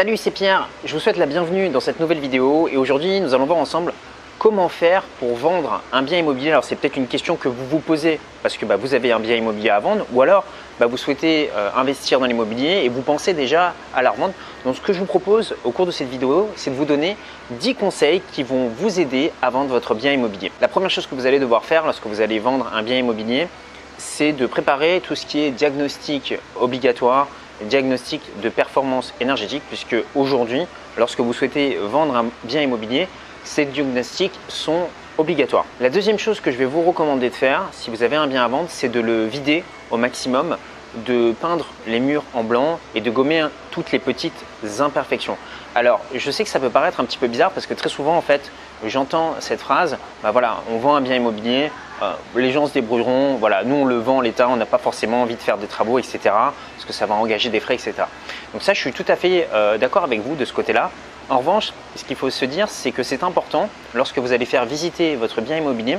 Salut, c'est Pierre. Je vous souhaite la bienvenue dans cette nouvelle vidéo et aujourd'hui nous allons voir ensemble comment faire pour vendre un bien immobilier. Alors c'est peut-être une question que vous vous posez parce que bah, vous avez un bien immobilier à vendre ou alors bah, vous souhaitez euh, investir dans l'immobilier et vous pensez déjà à la revendre. Donc ce que je vous propose au cours de cette vidéo, c'est de vous donner 10 conseils qui vont vous aider à vendre votre bien immobilier. La première chose que vous allez devoir faire lorsque vous allez vendre un bien immobilier, c'est de préparer tout ce qui est diagnostic obligatoire, diagnostic de performance énergétique, puisque aujourd'hui, lorsque vous souhaitez vendre un bien immobilier, ces diagnostics sont obligatoires. La deuxième chose que je vais vous recommander de faire, si vous avez un bien à vendre, c'est de le vider au maximum, de peindre les murs en blanc et de gommer toutes les petites imperfections. Alors, je sais que ça peut paraître un petit peu bizarre parce que très souvent, en fait, j'entends cette phrase, bah voilà, on vend un bien immobilier, euh, les gens se débrouilleront, voilà, nous on le vend, l'État, on n'a pas forcément envie de faire des travaux, etc. Parce que ça va engager des frais, etc. Donc ça, je suis tout à fait euh, d'accord avec vous de ce côté-là. En revanche, ce qu'il faut se dire, c'est que c'est important, lorsque vous allez faire visiter votre bien immobilier,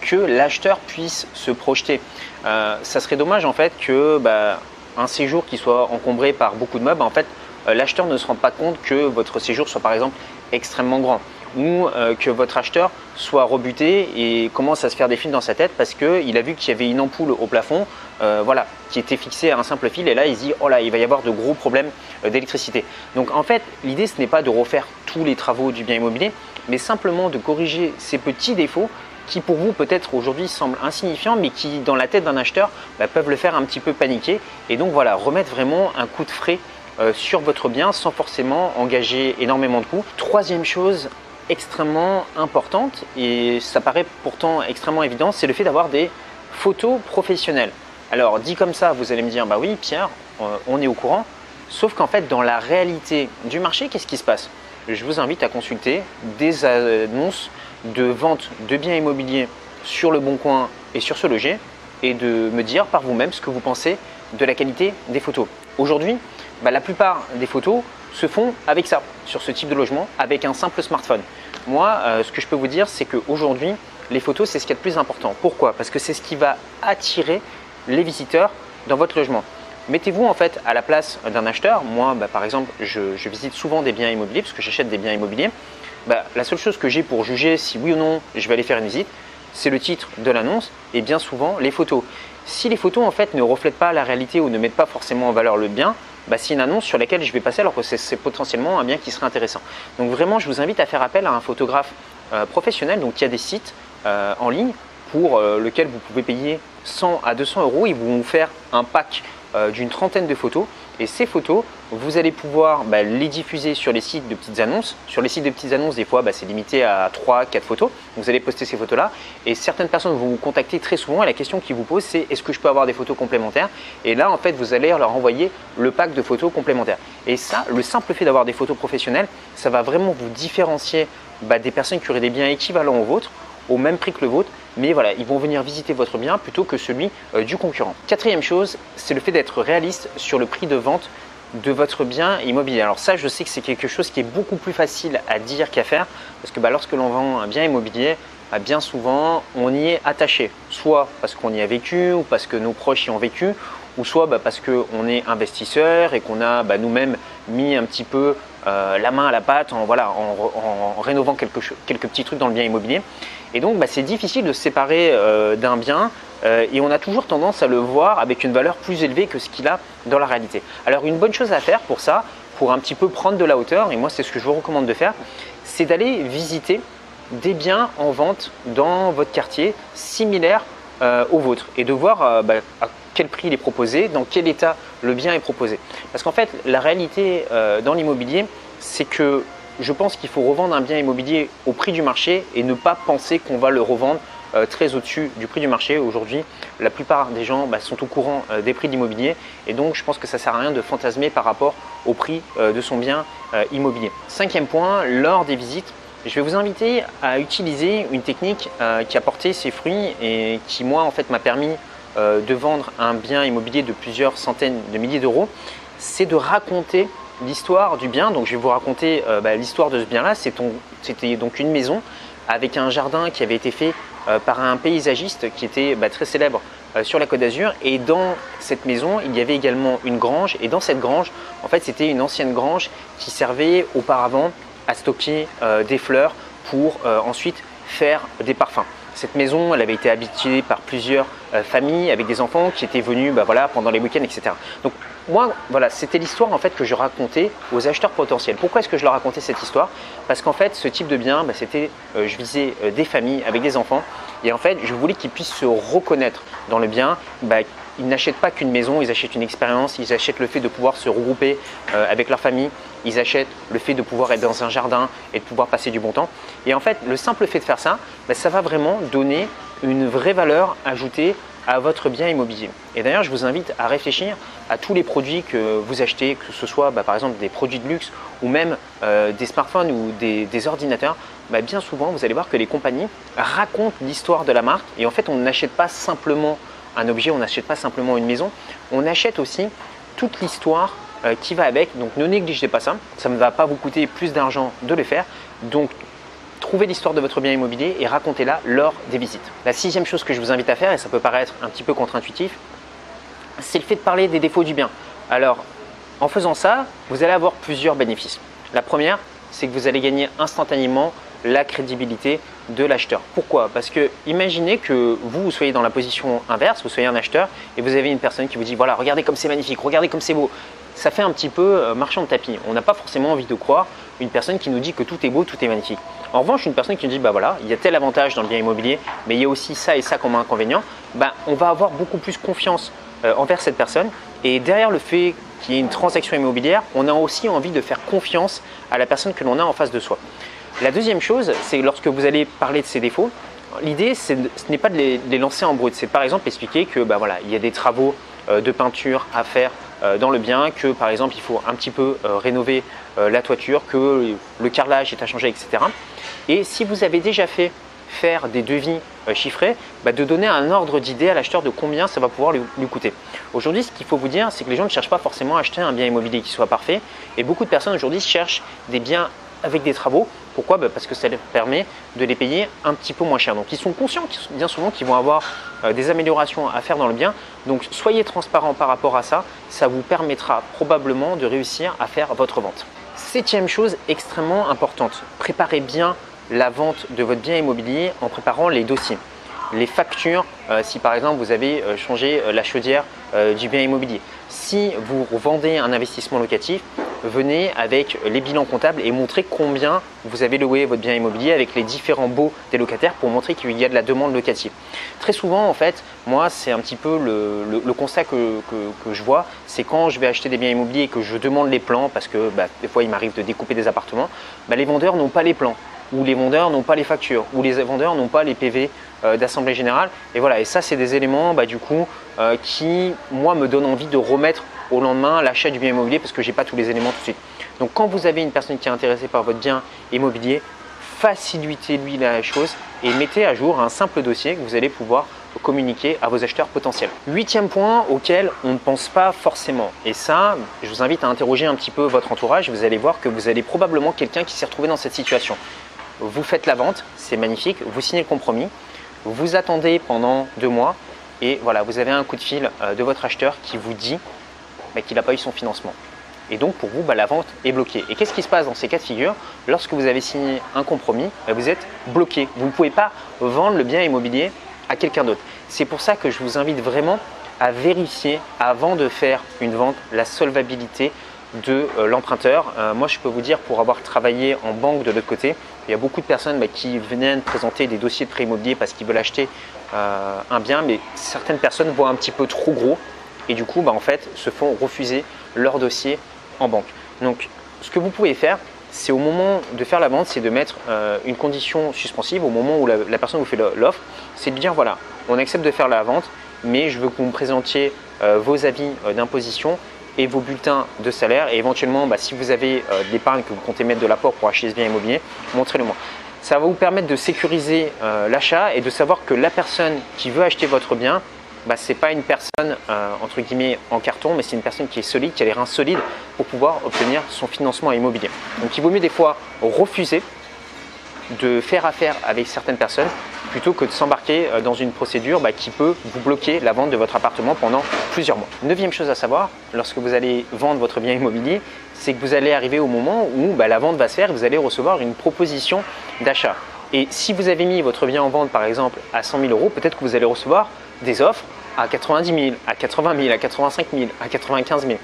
que l'acheteur puisse se projeter. Euh, ça serait dommage en fait que bah, un séjour qui soit encombré par beaucoup de meubles, en fait, l'acheteur ne se rend pas compte que votre séjour soit par exemple extrêmement grand ou euh, que votre acheteur soit rebuté et commence à se faire des fils dans sa tête parce qu'il a vu qu'il y avait une ampoule au plafond euh, voilà, qui était fixée à un simple fil et là il se dit oh là il va y avoir de gros problèmes euh, d'électricité. Donc en fait l'idée ce n'est pas de refaire tous les travaux du bien immobilier mais simplement de corriger ces petits défauts qui pour vous peut-être aujourd'hui semblent insignifiants mais qui dans la tête d'un acheteur bah, peuvent le faire un petit peu paniquer et donc voilà remettre vraiment un coup de frais sur votre bien sans forcément engager énormément de coûts. Troisième chose, extrêmement importante et ça paraît pourtant extrêmement évident, c'est le fait d'avoir des photos professionnelles. Alors dit comme ça, vous allez me dire, bah oui Pierre, euh, on est au courant, sauf qu'en fait dans la réalité du marché, qu'est-ce qui se passe? Je vous invite à consulter des annonces de vente de biens immobiliers sur le Bon Coin et sur ce loger et de me dire par vous-même ce que vous pensez de la qualité des photos. Aujourd'hui, bah, la plupart des photos se font avec ça, sur ce type de logement, avec un simple smartphone. Moi, euh, ce que je peux vous dire, c'est qu'aujourd'hui, les photos, c'est ce qui est le plus important. Pourquoi? Parce que c'est ce qui va attirer les visiteurs dans votre logement. Mettez-vous en fait à la place d'un acheteur. Moi, bah, par exemple, je, visite souvent des biens immobiliers parce que j'achète des biens immobiliers. Bah, la seule chose que j'ai pour juger si oui ou non je vais aller faire une visite, c'est le titre de l'annonce et bien souvent les photos. Si les photos en fait ne reflètent pas la réalité ou ne mettent pas forcément en valeur le bien, bah, c'est une annonce sur laquelle je vais passer alors que c'est potentiellement un bien qui serait intéressant. Donc vraiment, je vous invite à faire appel à un photographe euh, professionnel. Donc il y a des sites euh, en ligne pour euh, lesquels vous pouvez payer 100 à 200 euros. Ils vont vous faire un pack d'une trentaine de photos et ces photos, vous allez pouvoir bah, les diffuser sur les sites de petites annonces. Sur les sites de petites annonces, des fois, bah, c'est limité à 3-4 photos. Vous allez poster ces photos-là. Et certaines personnes vont vous contacter très souvent. Et la question qu'ils vous posent, c'est est-ce que je peux avoir des photos complémentaires? Et là, en fait, vous allez leur envoyer le pack de photos complémentaires. Et ça, le simple fait d'avoir des photos professionnelles, ça va vraiment vous différencier bah, des personnes qui auraient des biens équivalents aux vôtres au même prix que le vôtre, mais voilà, ils vont venir visiter votre bien plutôt que celui euh, du concurrent. Quatrième chose, c'est le fait d'être réaliste sur le prix de vente de votre bien immobilier. Alors ça, je sais que c'est quelque chose qui est beaucoup plus facile à dire qu'à faire, parce que bah, lorsque l'on vend un bien immobilier, bah, bien souvent, on y est attaché, soit parce qu'on y a vécu, ou parce que nos proches y ont vécu, ou soit bah, parce qu'on est investisseur et qu'on a nous-mêmes mis un petit peu euh, la main à la pâte en, voilà, en, rénovant quelques, quelques petits trucs dans le bien immobilier. Et donc, bah, c'est difficile de se séparer euh, d'un bien euh, et on a toujours tendance à le voir avec une valeur plus élevée que ce qu'il a dans la réalité. Alors, une bonne chose à faire pour ça, pour un petit peu prendre de la hauteur, et moi c'est ce que je vous recommande de faire, c'est d'aller visiter des biens en vente dans votre quartier similaires au vôtre et de voir bah, quel prix il est proposé, dans quel état le bien est proposé. Parce qu'en fait, la réalité dans l'immobilier, c'est que je pense qu'il faut revendre un bien immobilier au prix du marché et ne pas penser qu'on va le revendre euh, très au-dessus du prix du marché. Aujourd'hui, la plupart des gens bah, sont au courant euh, des prix d'immobilier et donc je pense que ça ne sert à rien de fantasmer par rapport au prix euh, de son bien immobilier. Cinquième point, lors des visites, je vais vous inviter à utiliser une technique qui a porté ses fruits et qui moi en fait m'a permis de vendre un bien immobilier de plusieurs centaines de milliers d'euros. C'est de raconter l'histoire du bien. Donc je vais vous raconter euh, bah, l'histoire de ce bien-là. C'était donc une maison avec un jardin qui avait été fait euh, par un paysagiste qui était bah, très célèbre sur la Côte d'Azur et dans cette maison, il y avait également une grange et dans cette grange, en fait, c'était une ancienne grange qui servait auparavant à stocker des fleurs pour ensuite faire des parfums. Cette maison, elle avait été habitée par plusieurs euh, familles avec des enfants qui étaient venus bah, voilà, pendant les week-ends, etc. Donc moi, voilà, c'était l'histoire en fait que je racontais aux acheteurs potentiels. Pourquoi est-ce que je leur racontais cette histoire? Parce qu'en fait, ce type de bien, bah, c'était, euh, je visais euh, des familles avec des enfants, et en fait, je voulais qu'ils puissent se reconnaître dans le bien, bah, ils n'achètent pas qu'une maison, ils achètent une expérience, ils achètent le fait de pouvoir se regrouper avec leur famille, ils achètent le fait de pouvoir être dans un jardin et de pouvoir passer du bon temps. Et en fait, le simple fait de faire ça, bah, ça va vraiment donner une vraie valeur ajoutée à votre bien immobilier. Et d'ailleurs, je vous invite à réfléchir à tous les produits que vous achetez, que ce soit bah, par exemple des produits de luxe ou même euh, des smartphones ou des, ordinateurs. Bah, bien souvent, vous allez voir que les compagnies racontent l'histoire de la marque et en fait, on n'achète pas simplement un objet, on n'achète pas simplement une maison, on achète aussi toute l'histoire qui va avec. Donc ne négligez pas ça, ça ne va pas vous coûter plus d'argent de le faire. Donc trouvez l'histoire de votre bien immobilier et racontez-la lors des visites. La sixième chose que je vous invite à faire, et ça peut paraître un petit peu contre-intuitif, c'est le fait de parler des défauts du bien. Alors en faisant ça, vous allez avoir plusieurs bénéfices. La première, c'est que vous allez gagner instantanément la crédibilité de l'acheteur. Pourquoi? Parce que imaginez que vous, vous soyez dans la position inverse, vous soyez un acheteur et vous avez une personne qui vous dit voilà, regardez comme c'est magnifique, regardez comme c'est beau. Ça fait un petit peu euh, marchand de tapis. On n'a pas forcément envie de croire une personne qui nous dit que tout est beau, tout est magnifique. En revanche, une personne qui nous dit bah voilà, il y a tel avantage dans le bien immobilier, mais il y a aussi ça et ça comme inconvénient, bah, on va avoir beaucoup plus confiance euh, envers cette personne. Et derrière le fait qu'il y ait une transaction immobilière, on a aussi envie de faire confiance à la personne que l'on a en face de soi. La deuxième chose, c'est lorsque vous allez parler de ces défauts, l'idée ce n'est pas de les, lancer en brut, c'est par exemple expliquer que bah, voilà, il y a des travaux euh, de peinture à faire dans le bien, que par exemple il faut un petit peu euh, rénover la toiture, que le carrelage est à changer, etc. Et si vous avez déjà fait faire des devis chiffrés, bah, de donner un ordre d'idée à l'acheteur de combien ça va pouvoir lui, lui coûter. Aujourd'hui, ce qu'il faut vous dire, c'est que les gens ne cherchent pas forcément à acheter un bien immobilier qui soit parfait, et beaucoup de personnes aujourd'hui cherchent des biens avec des travaux. Pourquoi bah, Parce que ça leur permet de les payer un petit peu moins cher. Donc ils sont conscients bien souvent qu'ils vont avoir euh, des améliorations à faire dans le bien. Donc soyez transparent par rapport à ça. Ça vous permettra probablement de réussir à faire votre vente. Septième chose extrêmement importante, préparez bien la vente de votre bien immobilier en préparant les dossiers les factures, euh, si par exemple vous avez euh, changé la chaudière du bien immobilier. Si vous vendez un investissement locatif, venez avec les bilans comptables et montrez combien vous avez loué votre bien immobilier avec les différents baux des locataires pour montrer qu'il y a de la demande locative. Très souvent, en fait, moi, c'est un petit peu le, constat que, je vois, c'est quand je vais acheter des biens immobiliers et que je demande les plans, parce que bah, des fois, il m'arrive de découper des appartements, bah, les vendeurs n'ont pas les plans ou les vendeurs n'ont pas les factures, ou les vendeurs n'ont pas les PV euh, d'assemblée générale. Et voilà, et ça, c'est des éléments bah, du coup euh, qui, moi, me donnent envie de remettre au lendemain l'achat du bien immobilier parce que je n'ai pas tous les éléments tout de suite. Donc quand vous avez une personne qui est intéressée par votre bien immobilier, facilitez-lui la chose et mettez à jour un simple dossier que vous allez pouvoir communiquer à vos acheteurs potentiels. Huitième point auquel on ne pense pas forcément. Et ça, je vous invite à interroger un petit peu votre entourage. Vous allez voir que vous allez probablement quelqu'un qui s'est retrouvé dans cette situation. Vous faites la vente, c'est magnifique, vous signez le compromis, vous attendez pendant deux mois et voilà, vous avez un coup de fil euh, de votre acheteur qui vous dit qu'il n'a pas eu son financement. Et donc pour vous, bah, la vente est bloquée. Et qu'est-ce qui se passe dans ces cas de figure Lorsque vous avez signé un compromis, bah, vous êtes bloqué. Vous ne pouvez pas vendre le bien immobilier à quelqu'un d'autre. C'est pour ça que je vous invite vraiment à vérifier avant de faire une vente la solvabilité de euh, l'emprunteur. Euh, moi, je peux vous dire, pour avoir travaillé en banque de l'autre côté, il y a beaucoup de personnes bah, qui viennent présenter des dossiers de prêt immobilier parce qu'ils veulent acheter euh, un bien, mais certaines personnes voient un petit peu trop gros et du coup, bah, en fait, se font refuser leur dossier en banque. Donc, ce que vous pouvez faire, c'est au moment de faire la vente, c'est de mettre euh, une condition suspensive au moment où la, personne vous fait l'offre, c'est de dire voilà, on accepte de faire la vente, mais je veux que vous me présentiez euh, vos avis euh, d'imposition et vos bulletins de salaire et éventuellement bah, si vous avez de l'épargne que vous comptez mettre de l'apport pour acheter ce bien immobilier, montrez-le moi. Ça va vous permettre de sécuriser l'achat et de savoir que la personne qui veut acheter votre bien bah, ce n'est pas une personne euh, entre guillemets en carton, mais c'est une personne qui est solide, qui a les reins solides pour pouvoir obtenir son financement immobilier. Donc il vaut mieux des fois refuser de faire affaire avec certaines personnes plutôt que de s'embarquer euh, dans une procédure bah, qui peut vous bloquer la vente de votre appartement pendant plusieurs mois. Neuvième chose à savoir, lorsque vous allez vendre votre bien immobilier, c'est que vous allez arriver au moment où bah, la vente va se faire vous allez recevoir une proposition d'achat. Et si vous avez mis votre bien en vente par exemple à 100 000 euros, peut-être que vous allez recevoir des offres à 90 000, à 80 000, à 85 000, à 95 000.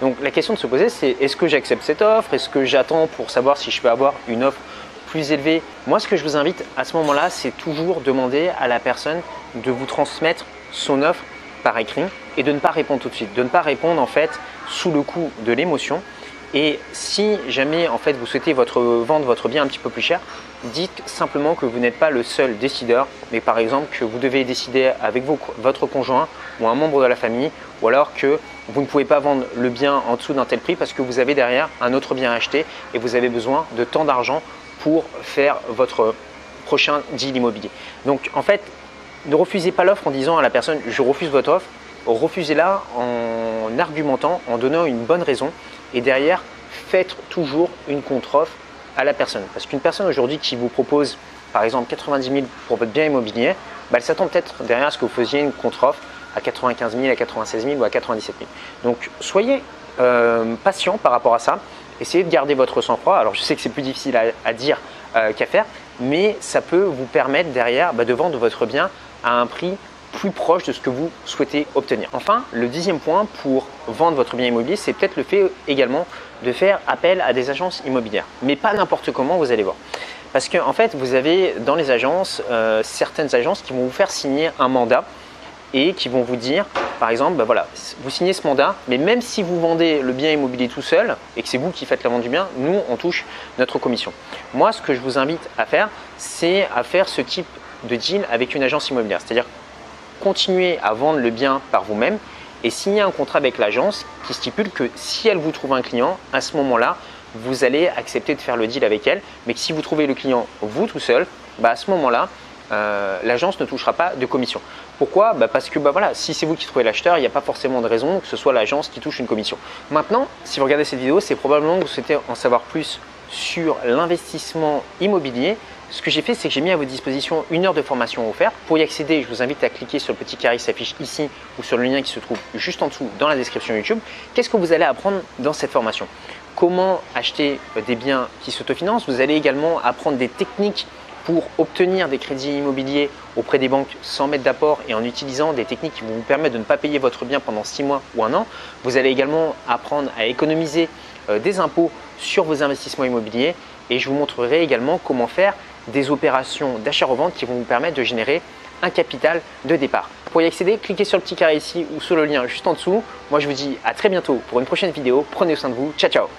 Donc la question de se poser, c'est est-ce que j'accepte cette offre? Est-ce que j'attends pour savoir si je peux avoir une offre plus élevée? Moi, ce que je vous invite à ce moment-là, c'est toujours demander à la personne de vous transmettre son offre par écrit et de ne pas répondre tout de suite, de ne pas répondre en fait sous le coup de l'émotion. Et si jamais en fait vous souhaitez votre, vendre votre bien un petit peu plus cher, dites simplement que vous n'êtes pas le seul décideur, mais par exemple que vous devez décider avec votre conjoint ou un membre de la famille, ou alors que vous ne pouvez pas vendre le bien en dessous d'un tel prix parce que vous avez derrière un autre bien à acheter et vous avez besoin de tant d'argent pour faire votre prochain deal immobilier. Donc en fait, ne refusez pas l'offre en disant à la personne je refuse votre offre, refusez-la en argumentant, en donnant une bonne raison et derrière, faites toujours une contre-offre à la personne. Parce qu'une personne aujourd'hui qui vous propose par exemple 90 000 pour votre bien immobilier, bah, elle s'attend peut-être derrière à ce que vous faisiez une contre-offre à 95 000, à 96 000 ou à 97 000. Donc soyez euh, patient par rapport à ça. Essayez de garder votre sang-froid. Alors je sais que c'est plus difficile à, dire euh, qu'à faire, mais ça peut vous permettre derrière bah, de vendre votre bien à un prix plus proche de ce que vous souhaitez obtenir. Enfin, le dixième point pour vendre votre bien immobilier, c'est peut-être le fait également de faire appel à des agences immobilières. Mais pas n'importe comment, vous allez voir. Parce qu'en en fait, vous avez dans les agences, euh, certaines agences qui vont vous faire signer un mandat et qui vont vous dire, par exemple, ben voilà, vous signez ce mandat, mais même si vous vendez le bien immobilier tout seul et que c'est vous qui faites la vente du bien, nous, on touche notre commission. Moi, ce que je vous invite à faire, c'est à faire ce type de deal avec une agence immobilière. C'est-à-dire continuer à vendre le bien par vous-même et signer un contrat avec l'agence qui stipule que si elle vous trouve un client, à ce moment-là, vous allez accepter de faire le deal avec elle, mais que si vous trouvez le client vous tout seul, bah à ce moment-là, euh, l'agence ne touchera pas de commission. Pourquoi? Bah Parce que bah voilà, si c'est vous qui trouvez l'acheteur, il n'y a pas forcément de raison que ce soit l'agence qui touche une commission. Maintenant, si vous regardez cette vidéo, c'est probablement que vous souhaitez en savoir plus sur l'investissement immobilier, ce que j'ai fait, c'est que j'ai mis à votre disposition une heure de formation offerte. Pour y accéder, je vous invite à cliquer sur le petit carré qui s'affiche ici ou sur le lien qui se trouve juste en dessous dans la description YouTube. Qu'est-ce que vous allez apprendre dans cette formation? Comment acheter euh, des biens qui s'autofinancent Vous allez également apprendre des techniques pour obtenir des crédits immobiliers auprès des banques sans mettre d'apport et en utilisant des techniques qui vont vous permettre de ne pas payer votre bien pendant 6 mois ou un an. Vous allez également apprendre à économiser euh, des impôts sur vos investissements immobiliers et je vous montrerai également comment faire des opérations d'achat-revente qui vont vous permettre de générer un capital de départ. Pour y accéder, cliquez sur le petit carré ici ou sur le lien juste en dessous. Moi, je vous dis à très bientôt pour une prochaine vidéo. Prenez soin de vous. Ciao, ciao